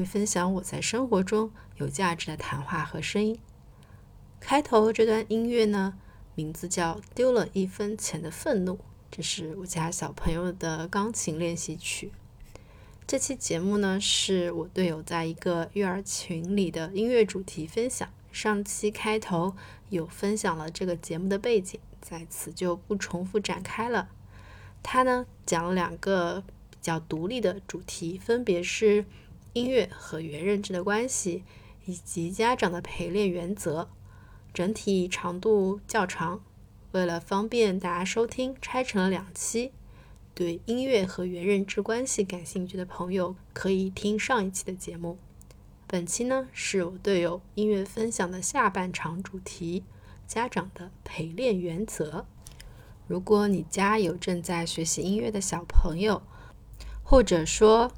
会分享我在生活中有价值的谈话和声音。开头这段音乐呢，名字叫《丢了一分钱的愤怒》，这是我家小朋友的钢琴练习曲。这期节目呢，是我队友在一个育儿群里的音乐主题分享。上期开头有分享了这个节目的背景，在此就不重复展开了。他呢讲了两个比较独立的主题，分别是音乐和原认知的关系，以及家长的陪练原则。整体长度较长，为了方便大家收听，拆成了两期。对音乐和原认知关系感兴趣的朋友，可以听上一期的节目。本期呢，是我队友音乐分享的下半场主题：家长的陪练原则。如果你家有正在学习音乐的小朋友，或者说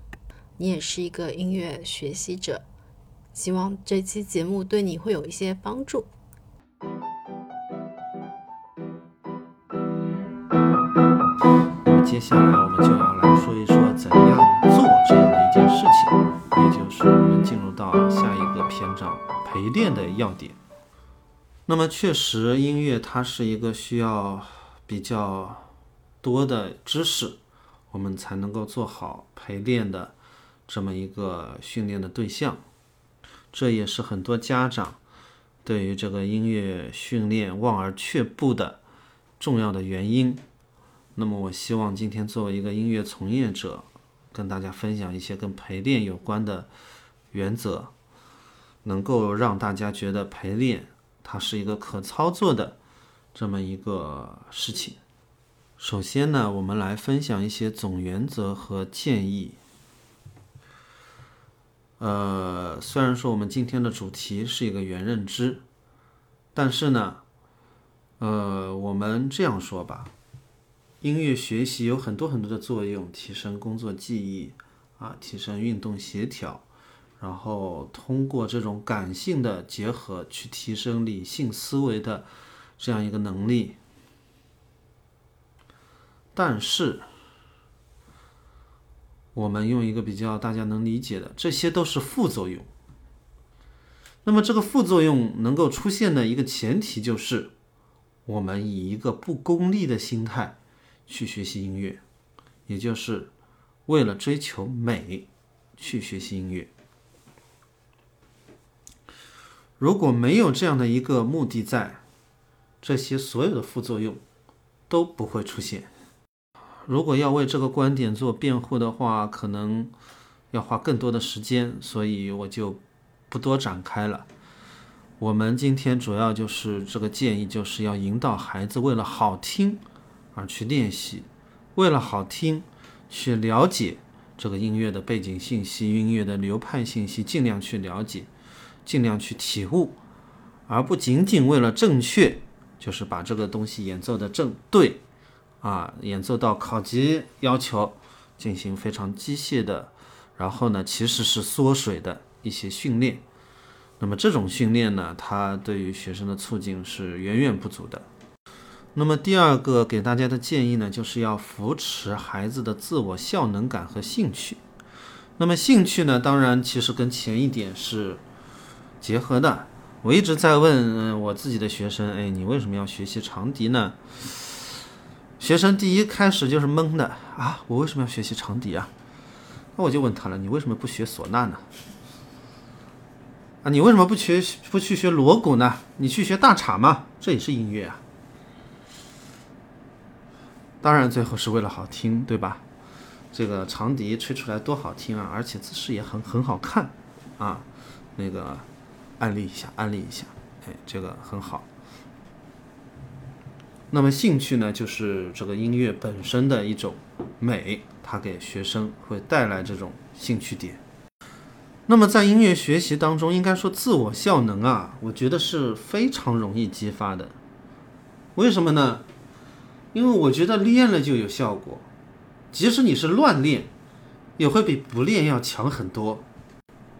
你也是一个音乐学习者，希望这期节目对你会有一些帮助。接下来我们就要来说一说怎样做这样的一件事情，也就是我们进入到下一个篇章陪练的要点。那么确实，音乐它是一个需要比较多的知识，我们才能够做好陪练的这么一个训练的对象。这也是很多家长对于这个音乐训练望而却步的重要的原因。那么，我希望今天作为一个音乐从业者，跟大家分享一些跟陪练有关的原则，能够让大家觉得陪练它是一个可操作的这么一个事情。首先呢，我们来分享一些总原则和建议。呃，虽然说我们今天的主题是一个原认知，但是呢，呃，我们这样说吧。音乐学习有很多很多的作用，提升工作记忆，啊，提升运动协调，然后通过这种感性的结合去提升理性思维的这样一个能力。但是，我们用一个比较大家能理解的，这些都是副作用。那么，这个副作用能够出现的一个前提就是，我们以一个不功利的心态。去学习音乐，也就是为了追求美去学习音乐。如果没有这样的一个目的在，这些所有的副作用都不会出现。如果要为这个观点做辩护的话，可能要花更多的时间，所以我就不多展开了。我们今天主要就是这个建议，就是要引导孩子为了好听。而去练习，为了好听，去了解这个音乐的背景信息、音乐的流派信息，尽量去了解，尽量去体悟，而不仅仅为了正确，就是把这个东西演奏的正对，啊，演奏到考级要求，进行非常机械的，然后呢，其实是缩水的一些训练。那么这种训练呢，它对于学生的促进是远远不足的。那么第二个给大家的建议呢，就是要扶持孩子的自我效能感和兴趣。那么兴趣呢，当然其实跟前一点是结合的。我一直在问我自己的学生，哎，你为什么要学习长笛呢？学生第一开始就是懵的啊，我为什么要学习长笛啊？那我就问他了，你为什么不学唢呐呢？啊，你为什么不学不去学锣鼓呢？你去学大镲嘛，这也是音乐啊。当然，最后是为了好听，对吧？这个长笛吹出来多好听啊，而且姿势也很很好看啊。那个，安利一下，安利一下，哎，这个很好。那么兴趣呢，就是这个音乐本身的一种美，它给学生会带来这种兴趣点。那么在音乐学习当中，应该说自我效能啊，我觉得是非常容易激发的。为什么呢？因为我觉得练了就有效果，即使你是乱练，也会比不练要强很多。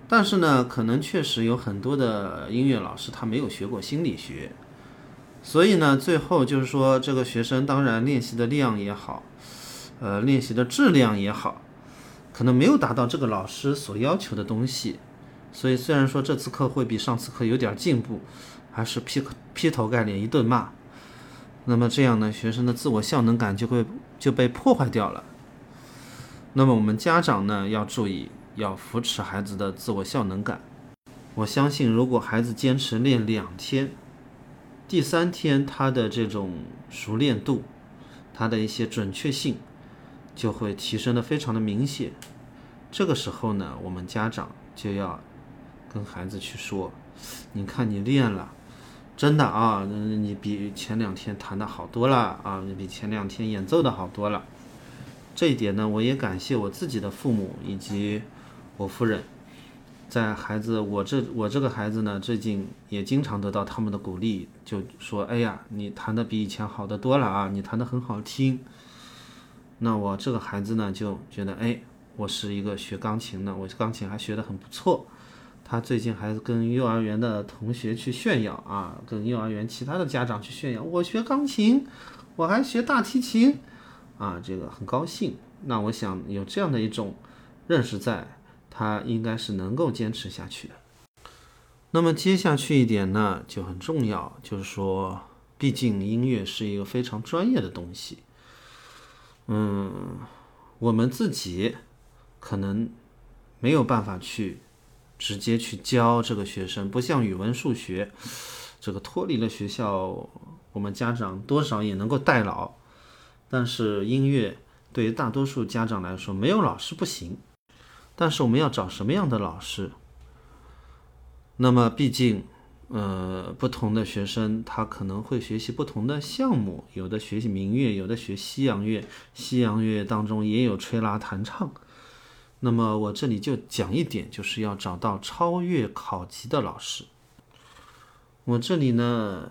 但是呢，可能确实有很多的音乐老师他没有学过心理学，所以呢，最后就是说这个学生当然练习的量也好，呃，练习的质量也好，可能没有达到这个老师所要求的东西，所以虽然说这次课会比上次课有点进步，还是劈劈头盖脸一顿骂。那么这样呢，学生的自我效能感就会就被破坏掉了。那么我们家长呢要注意，要扶持孩子的自我效能感。我相信，如果孩子坚持练两天，第三天他的这种熟练度，他的一些准确性，就会提升的非常的明显。这个时候呢，我们家长就要跟孩子去说：“你看你练了。”真的啊，你比前两天弹的好多了啊，你比前两天演奏的好多了。这一点呢，我也感谢我自己的父母以及我夫人，在孩子我这我这个孩子呢，最近也经常得到他们的鼓励，就说：“哎呀，你弹的比以前好的多了啊，你弹的很好听。”那我这个孩子呢，就觉得哎，我是一个学钢琴的，我钢琴还学得很不错。他最近还跟幼儿园的同学去炫耀啊，跟幼儿园其他的家长去炫耀，我学钢琴，我还学大提琴，啊，这个很高兴。那我想有这样的一种认识在，他应该是能够坚持下去的。那么接下去一点呢，就很重要，就是说，毕竟音乐是一个非常专业的东西，嗯，我们自己可能没有办法去。直接去教这个学生，不像语文、数学，这个脱离了学校，我们家长多少也能够代劳。但是音乐对于大多数家长来说，没有老师不行。但是我们要找什么样的老师？那么毕竟，呃，不同的学生他可能会学习不同的项目，有的学习民乐，有的学西洋乐，西洋乐当中也有吹拉弹唱。那么我这里就讲一点，就是要找到超越考级的老师。我这里呢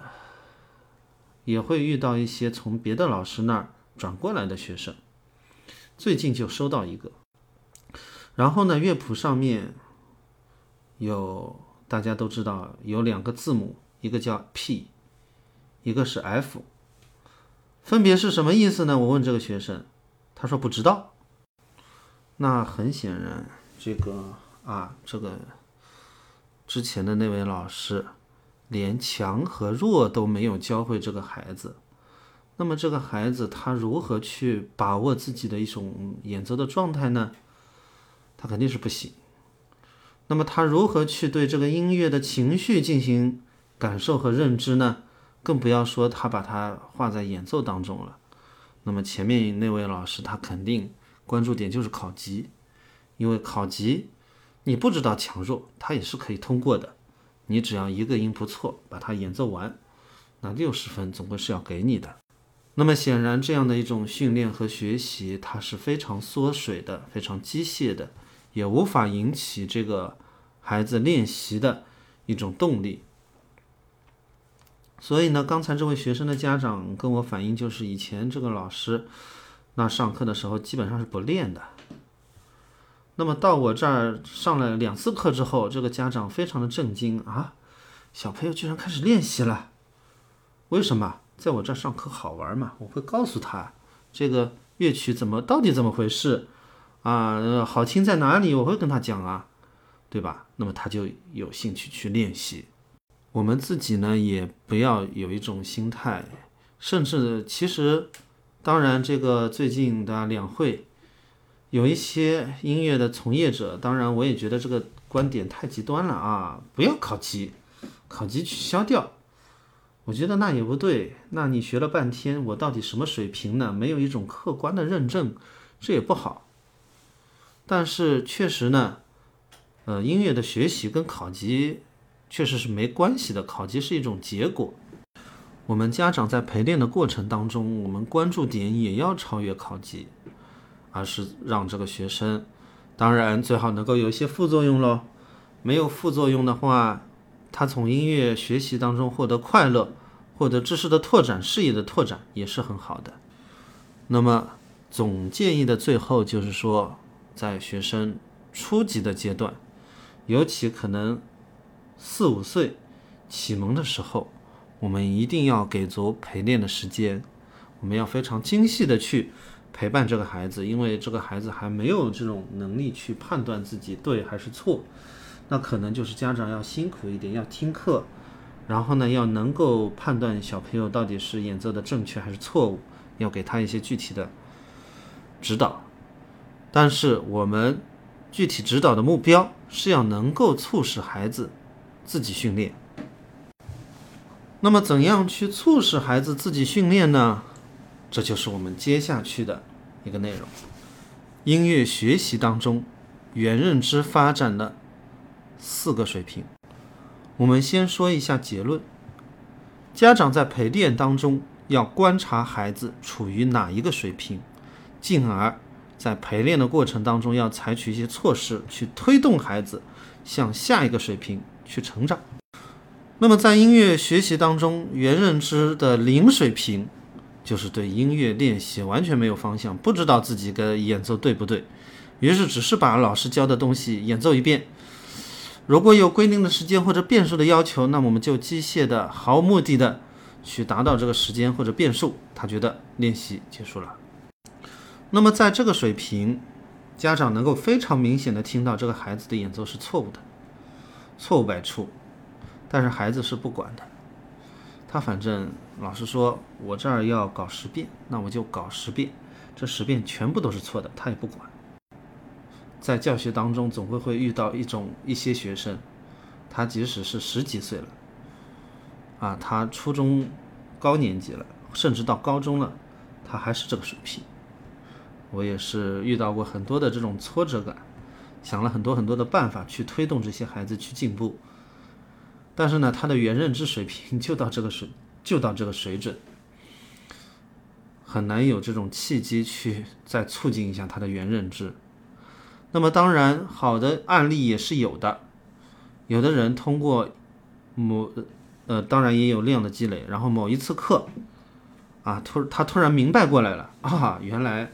也会遇到一些从别的老师那儿转过来的学生，最近就收到一个。然后呢，乐谱上面有大家都知道有两个字母，一个叫 P，一个是 F，分别是什么意思呢？我问这个学生，他说不知道。那很显然，这个啊，这个之前的那位老师连强和弱都没有教会这个孩子，那么这个孩子他如何去把握自己的一种演奏的状态呢？他肯定是不行。那么他如何去对这个音乐的情绪进行感受和认知呢？更不要说他把它画在演奏当中了。那么前面那位老师他肯定。关注点就是考级，因为考级，你不知道强弱，它也是可以通过的。你只要一个音不错，把它演奏完，那六十分总归是要给你的。那么显然，这样的一种训练和学习，它是非常缩水的，非常机械的，也无法引起这个孩子练习的一种动力。所以呢，刚才这位学生的家长跟我反映，就是以前这个老师。那上课的时候基本上是不练的。那么到我这儿上了两次课之后，这个家长非常的震惊啊，小朋友居然开始练习了。为什么？在我这儿上课好玩嘛？我会告诉他这个乐曲怎么到底怎么回事啊，好听在哪里？我会跟他讲啊，对吧？那么他就有兴趣去练习。我们自己呢，也不要有一种心态，甚至其实。当然，这个最近的两会，有一些音乐的从业者，当然我也觉得这个观点太极端了啊！不要考级，考级取消掉。我觉得那也不对。那你学了半天，我到底什么水平呢？没有一种客观的认证，这也不好。但是确实呢，呃，音乐的学习跟考级确实是没关系的，考级是一种结果。我们家长在陪练的过程当中，我们关注点也要超越考级，而是让这个学生，当然最好能够有一些副作用喽。没有副作用的话，他从音乐学习当中获得快乐，获得知识的拓展、视野的拓展也是很好的。那么总建议的最后就是说，在学生初级的阶段，尤其可能四五岁启蒙的时候。我们一定要给足陪练的时间，我们要非常精细的去陪伴这个孩子，因为这个孩子还没有这种能力去判断自己对还是错，那可能就是家长要辛苦一点，要听课，然后呢，要能够判断小朋友到底是演奏的正确还是错误，要给他一些具体的指导。但是我们具体指导的目标是要能够促使孩子自己训练。那么，怎样去促使孩子自己训练呢？这就是我们接下去的一个内容。音乐学习当中，原认知发展的四个水平。我们先说一下结论：家长在陪练当中要观察孩子处于哪一个水平，进而在陪练的过程当中要采取一些措施去推动孩子向下一个水平去成长。那么，在音乐学习当中，原认知的零水平，就是对音乐练习完全没有方向，不知道自己的演奏对不对，于是只是把老师教的东西演奏一遍。如果有规定的时间或者变数的要求，那我们就机械的、毫无目的的去达到这个时间或者变数，他觉得练习结束了。那么，在这个水平，家长能够非常明显的听到这个孩子的演奏是错误的，错误百出。但是孩子是不管的，他反正老师说我这儿要搞十遍，那我就搞十遍，这十遍全部都是错的，他也不管。在教学当中，总会会遇到一种一些学生，他即使是十几岁了，啊，他初中高年级了，甚至到高中了，他还是这个水平。我也是遇到过很多的这种挫折感，想了很多很多的办法去推动这些孩子去进步。但是呢，他的原认知水平 就到这个水，就到这个水准，很难有这种契机去再促进一下他的原认知。那么当然，好的案例也是有的，有的人通过某呃，当然也有量的积累，然后某一次课啊，突他突然明白过来了啊，原来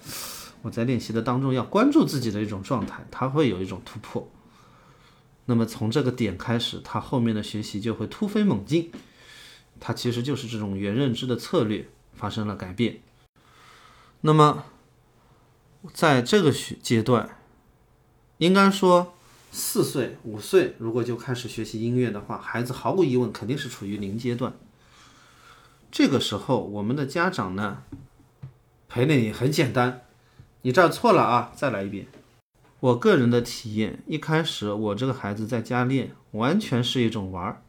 我在练习的当中要关注自己的一种状态，他会有一种突破。那么从这个点开始，他后面的学习就会突飞猛进。他其实就是这种原认知的策略发生了改变。那么在这个学阶段，应该说四岁、五岁如果就开始学习音乐的话，孩子毫无疑问肯定是处于零阶段。这个时候，我们的家长呢，陪练也很简单，你这儿错了啊，再来一遍。我个人的体验，一开始我这个孩子在家练，完全是一种玩儿，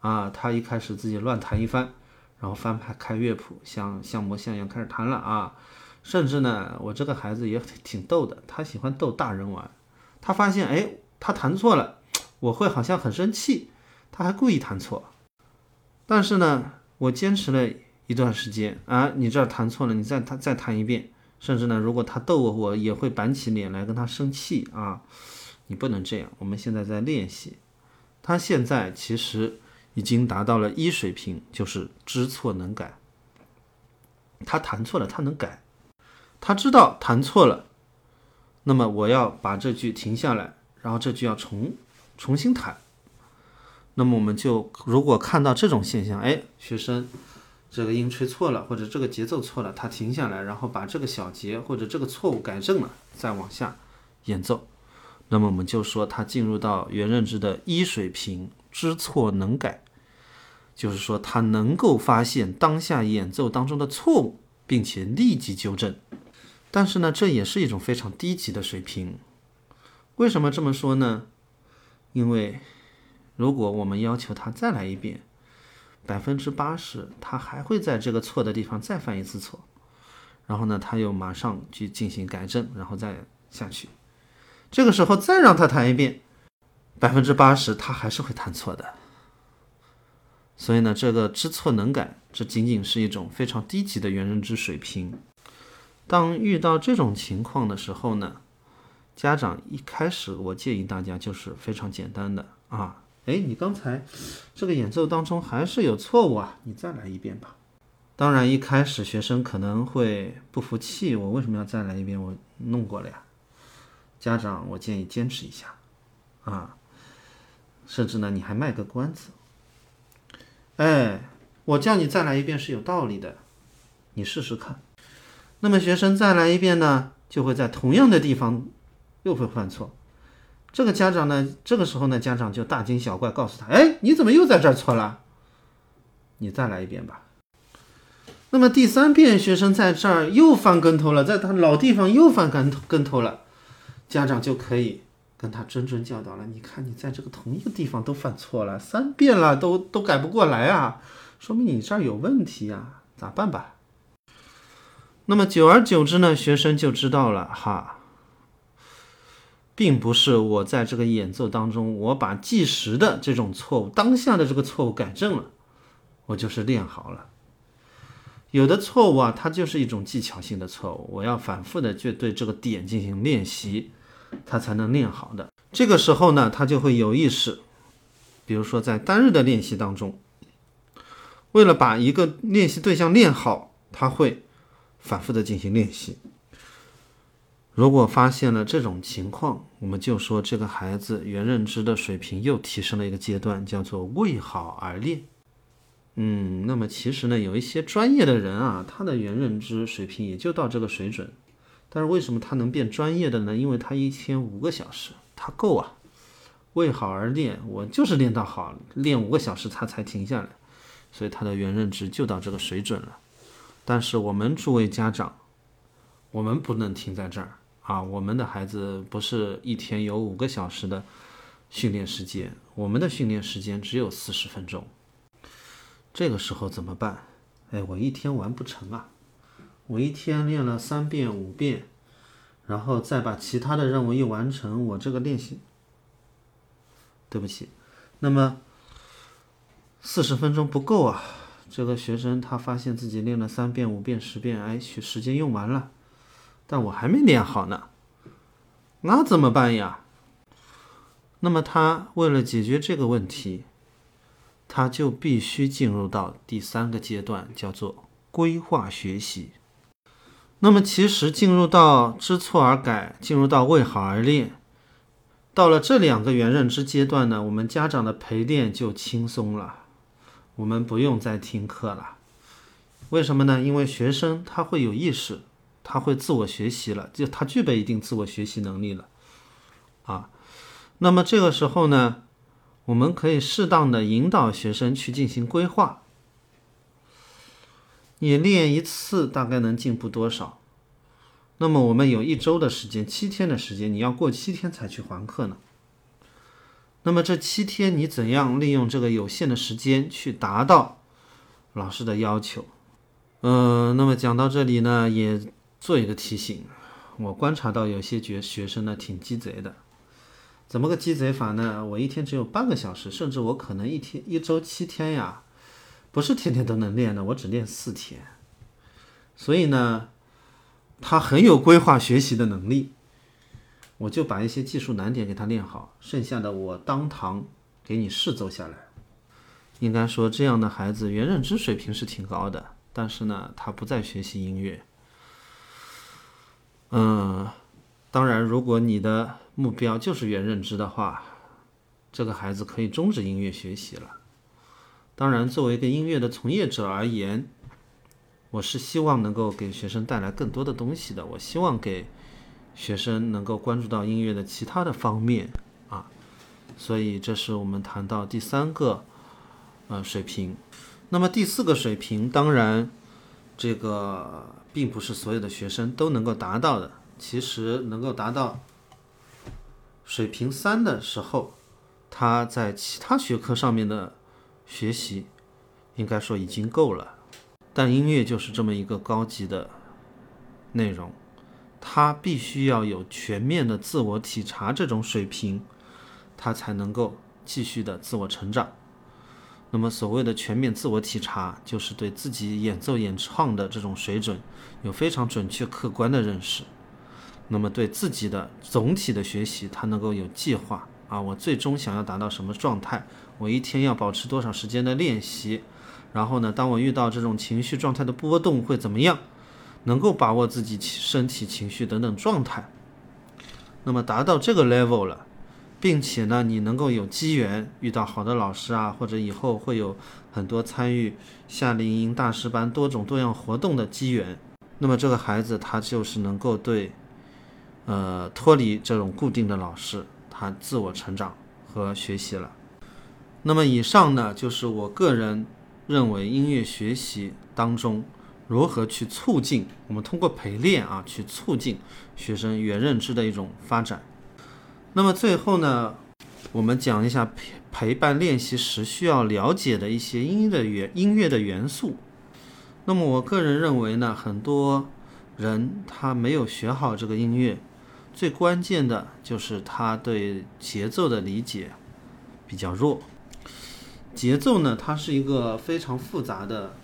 啊，他一开始自己乱弹一番，然后翻拍开乐谱，像像模像样开始弹了啊，甚至呢，我这个孩子也挺逗的，他喜欢逗大人玩，他发现哎，他弹错了，我会好像很生气，他还故意弹错，但是呢，我坚持了一段时间啊，你这儿弹错了，你再弹再弹一遍。甚至呢，如果他逗我，我也会板起脸来跟他生气啊！你不能这样。我们现在在练习，他现在其实已经达到了一水平，就是知错能改。他弹错了，他能改，他知道弹错了，那么我要把这句停下来，然后这句要重重新弹。那么我们就如果看到这种现象，哎，学生。这个音吹错了，或者这个节奏错了，他停下来，然后把这个小节或者这个错误改正了，再往下演奏。那么我们就说他进入到原认知的一水平，知错能改，就是说他能够发现当下演奏当中的错误，并且立即纠正。但是呢，这也是一种非常低级的水平。为什么这么说呢？因为如果我们要求他再来一遍。百分之八十，他还会在这个错的地方再犯一次错，然后呢，他又马上去进行改正，然后再下去。这个时候再让他弹一遍，百分之八十他还是会弹错的。所以呢，这个知错能改，这仅仅是一种非常低级的原认知水平。当遇到这种情况的时候呢，家长一开始我建议大家就是非常简单的啊。哎，你刚才这个演奏当中还是有错误啊，你再来一遍吧。当然，一开始学生可能会不服气，我为什么要再来一遍？我弄过了呀。家长，我建议坚持一下啊，甚至呢，你还卖个关子。哎，我叫你再来一遍是有道理的，你试试看。那么学生再来一遍呢，就会在同样的地方又会犯错。这个家长呢，这个时候呢，家长就大惊小怪，告诉他：“哎，你怎么又在这儿错了？你再来一遍吧。”那么第三遍，学生在这儿又翻跟头了，在他老地方又翻跟头跟头了，家长就可以跟他谆谆教导了。你看，你在这个同一个地方都犯错了三遍了，都都改不过来啊，说明你这儿有问题呀，咋办吧？那么久而久之呢，学生就知道了哈。并不是我在这个演奏当中，我把计时的这种错误、当下的这个错误改正了，我就是练好了。有的错误啊，它就是一种技巧性的错误，我要反复的去对这个点进行练习，它才能练好的。这个时候呢，他就会有意识，比如说在单日的练习当中，为了把一个练习对象练好，他会反复的进行练习。如果发现了这种情况，我们就说这个孩子原认知的水平又提升了一个阶段，叫做为好而练。嗯，那么其实呢，有一些专业的人啊，他的原认知水平也就到这个水准，但是为什么他能变专业的呢？因为他一天五个小时，他够啊。为好而练，我就是练到好，练五个小时他才停下来，所以他的原认知就到这个水准了。但是我们诸位家长，我们不能停在这儿。啊，我们的孩子不是一天有五个小时的训练时间，我们的训练时间只有四十分钟。这个时候怎么办？哎，我一天完不成啊！我一天练了三遍五遍，然后再把其他的任务一完成，我这个练习，对不起，那么四十分钟不够啊！这个学生他发现自己练了三遍五遍十遍，哎，时时间用完了。但我还没练好呢，那怎么办呀？那么他为了解决这个问题，他就必须进入到第三个阶段，叫做规划学习。那么其实进入到知错而改，进入到为好而练，到了这两个原认知阶段呢，我们家长的陪练就轻松了，我们不用再听课了。为什么呢？因为学生他会有意识。他会自我学习了，就他具备一定自我学习能力了，啊，那么这个时候呢，我们可以适当的引导学生去进行规划。你练一次大概能进步多少？那么我们有一周的时间，七天的时间，你要过七天才去还课呢。那么这七天你怎样利用这个有限的时间去达到老师的要求？嗯，那么讲到这里呢，也。做一个提醒，我观察到有些学学生呢挺鸡贼的，怎么个鸡贼法呢？我一天只有半个小时，甚至我可能一天一周七天呀，不是天天都能练的，我只练四天。所以呢，他很有规划学习的能力，我就把一些技术难点给他练好，剩下的我当堂给你试奏下来。应该说，这样的孩子原认知水平是挺高的，但是呢，他不再学习音乐。嗯，当然，如果你的目标就是原认知的话，这个孩子可以终止音乐学习了。当然，作为一个音乐的从业者而言，我是希望能够给学生带来更多的东西的。我希望给学生能够关注到音乐的其他的方面啊。所以，这是我们谈到第三个呃水平。那么第四个水平，当然这个。并不是所有的学生都能够达到的。其实能够达到水平三的时候，他在其他学科上面的学习，应该说已经够了。但音乐就是这么一个高级的内容，他必须要有全面的自我体察这种水平，他才能够继续的自我成长。那么，所谓的全面自我体察，就是对自己演奏演唱的这种水准有非常准确客观的认识。那么，对自己的总体的学习，他能够有计划啊，我最终想要达到什么状态？我一天要保持多少时间的练习？然后呢，当我遇到这种情绪状态的波动会怎么样？能够把握自己身体、情绪等等状态。那么，达到这个 level 了。并且呢，你能够有机缘遇到好的老师啊，或者以后会有很多参与夏令营大师班多种多样活动的机缘。那么这个孩子他就是能够对，呃，脱离这种固定的老师，他自我成长和学习了。那么以上呢，就是我个人认为音乐学习当中如何去促进我们通过陪练啊，去促进学生元认知的一种发展。那么最后呢，我们讲一下陪陪伴练习时需要了解的一些音的元音乐的元素。那么我个人认为呢，很多人他没有学好这个音乐，最关键的就是他对节奏的理解比较弱。节奏呢，它是一个非常复杂的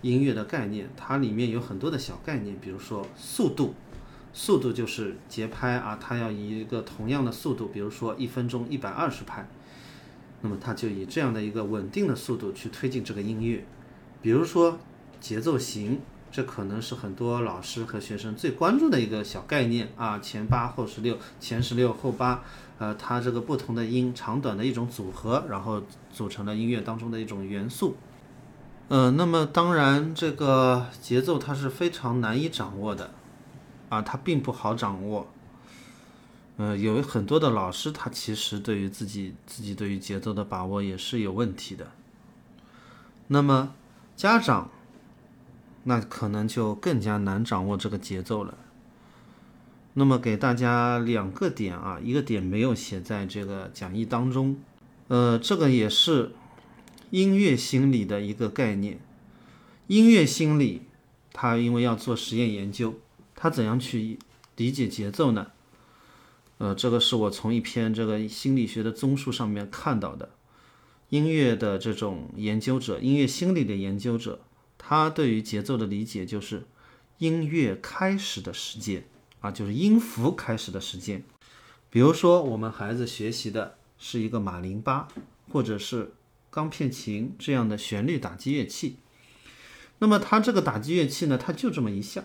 音乐的概念，它里面有很多的小概念，比如说速度，速度就是节拍啊，它要以一个同样的速度，比如说一分钟一百二十拍，那么它就以这样的一个稳定的速度去推进这个音乐。比如说节奏型，这可能是很多老师和学生最关注的一个小概念啊，前八后十六，前十六后八。呃，它这个不同的音长短的一种组合，然后组成了音乐当中的一种元素。呃，那么当然，这个节奏它是非常难以掌握的，啊，它并不好掌握。呃，有很多的老师，他其实对于自己自己对于节奏的把握也是有问题的。那么家长，那可能就更加难掌握这个节奏了。那么给大家两个点啊，一个点没有写在这个讲义当中，呃，这个也是音乐心理的一个概念。音乐心理，它因为要做实验研究，他怎样去理解节奏呢？呃，这个是我从一篇这个心理学的综述上面看到的。音乐的这种研究者，音乐心理的研究者，他对于节奏的理解就是音乐开始的时间。啊，就是音符开始的时间，比如说我们孩子学习的是一个马林巴或者是钢片琴这样的旋律打击乐器，那么它这个打击乐器呢，它就这么一项。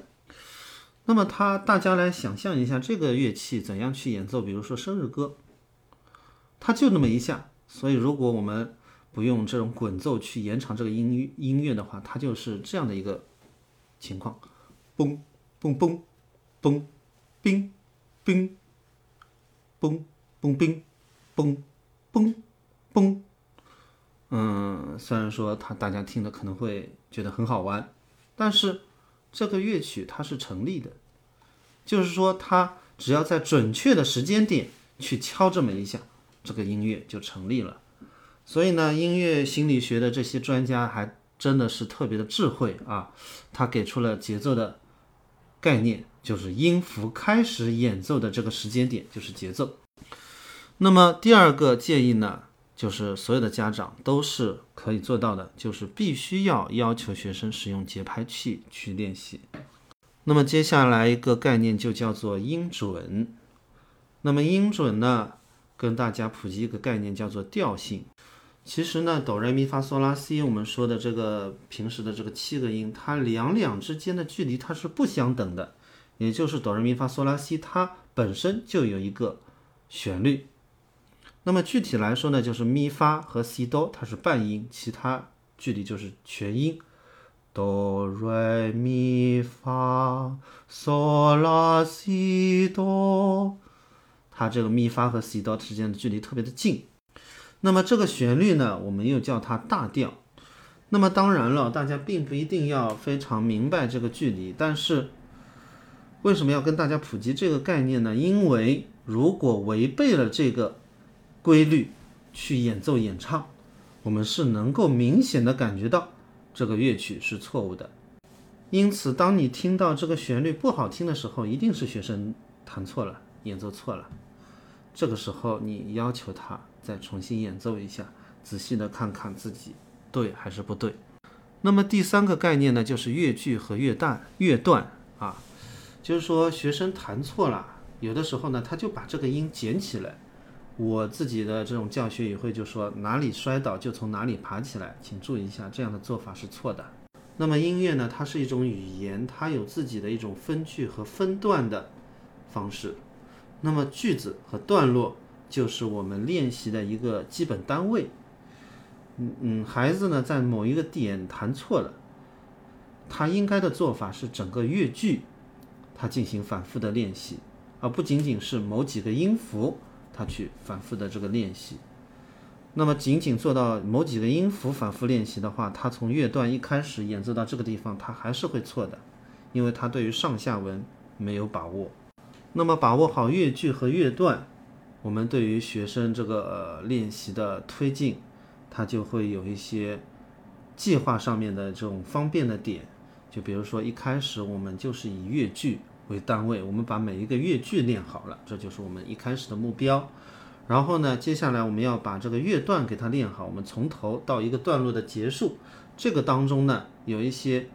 那么它大家来想象一下这个乐器怎样去演奏，比如说生日歌，它就那么一下。所以如果我们不用这种滚奏去延长这个音音乐的话，它就是这样的一个情况，嘣嘣嘣嘣。冰，冰，嘣嘣冰，嘣嘣嘣。嗯，虽然说它大家听的可能会觉得很好玩，但是这个乐曲它是成立的，就是说它只要在准确的时间点去敲这么一下，这个音乐就成立了。所以呢，音乐心理学的这些专家还真的是特别的智慧啊，他给出了节奏的概念。就是音符开始演奏的这个时间点就是节奏。那么第二个建议呢，就是所有的家长都是可以做到的，就是必须要要求学生使用节拍器去练习。那么接下来一个概念就叫做音准。那么音准呢，跟大家普及一个概念叫做调性。其实呢，哆来咪发嗦拉西，我们说的这个平时的这个七个音，它两两之间的距离它是不相等的。也就是哆来咪发嗦拉西，它本身就有一个旋律。那么具体来说呢，就是咪发和西哆它是半音，其他距离就是全音。哆来咪发嗦拉西哆，它这个咪发和西哆之间的距离特别的近。那么这个旋律呢，我们又叫它大调。那么当然了，大家并不一定要非常明白这个距离，但是。为什么要跟大家普及这个概念呢？因为如果违背了这个规律去演奏演唱，我们是能够明显的感觉到这个乐曲是错误的。因此，当你听到这个旋律不好听的时候，一定是学生弹错了，演奏错了。这个时候，你要求他再重新演奏一下，仔细的看看自己对还是不对。那么第三个概念呢，就是乐句和乐段，乐段啊。就是说，学生弹错了，有的时候呢，他就把这个音捡起来。我自己的这种教学也会就说，哪里摔倒就从哪里爬起来，请注意一下，这样的做法是错的。那么音乐呢，它是一种语言，它有自己的一种分句和分段的方式。那么句子和段落就是我们练习的一个基本单位。嗯嗯，孩子呢，在某一个点弹错了。他应该的做法是整个乐句，他进行反复的练习，而不仅仅是某几个音符他去反复的这个练习。那么仅仅做到某几个音符反复练习的话，他从乐段一开始演奏到这个地方，他还是会错的，因为他对于上下文没有把握。那么把握好乐句和乐段，我们对于学生这个练习的推进，他就会有一些计划上面的这种方便的点。就比如说一开始我们就是以乐句为单位，我们把每一个乐句练好了，这就是我们一开始的目标。然后呢，接下来我们要把这个乐段给它练好。我们从头到一个段落的结束，这个当中呢，有一些，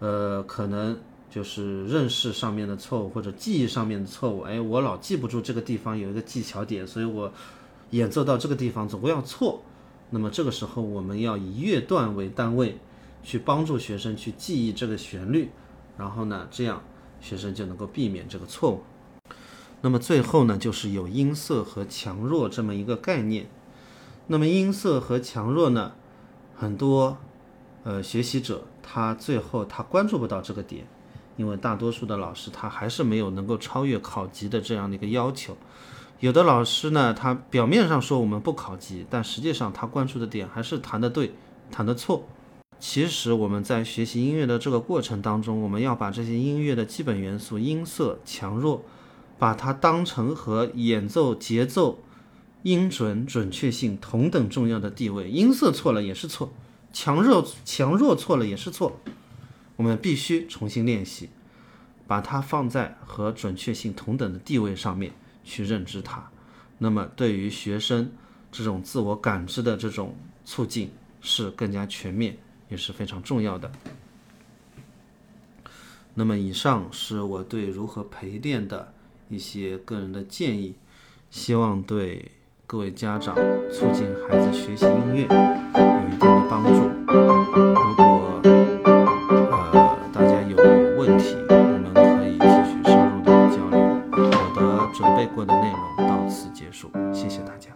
呃，可能就是认识上面的错误或者记忆上面的错误。哎，我老记不住这个地方有一个技巧点，所以我演奏到这个地方总归要错。那么这个时候，我们要以乐段为单位，去帮助学生去记忆这个旋律，然后呢，这样学生就能够避免这个错误。那么最后呢，就是有音色和强弱这么一个概念。那么音色和强弱呢，很多呃学习者他最后他关注不到这个点，因为大多数的老师他还是没有能够超越考级的这样的一个要求。有的老师呢，他表面上说我们不考级，但实际上他关注的点还是弹的对，弹的错。其实我们在学习音乐的这个过程当中，我们要把这些音乐的基本元素音色强弱。把它当成和演奏节奏、音准、准确性同等重要的地位，音色错了也是错，强弱强弱错了也是错，我们必须重新练习，把它放在和准确性同等的地位上面去认知它。那么对于学生这种自我感知的这种促进是更加全面，也是非常重要的。那么以上是我对如何陪练的一些个人的建议希望对各位家长促进孩子学习音乐有一定的帮助如果呃大家有问题我们可以继续深入的交流。我的准备过的内容到此结束谢谢大家。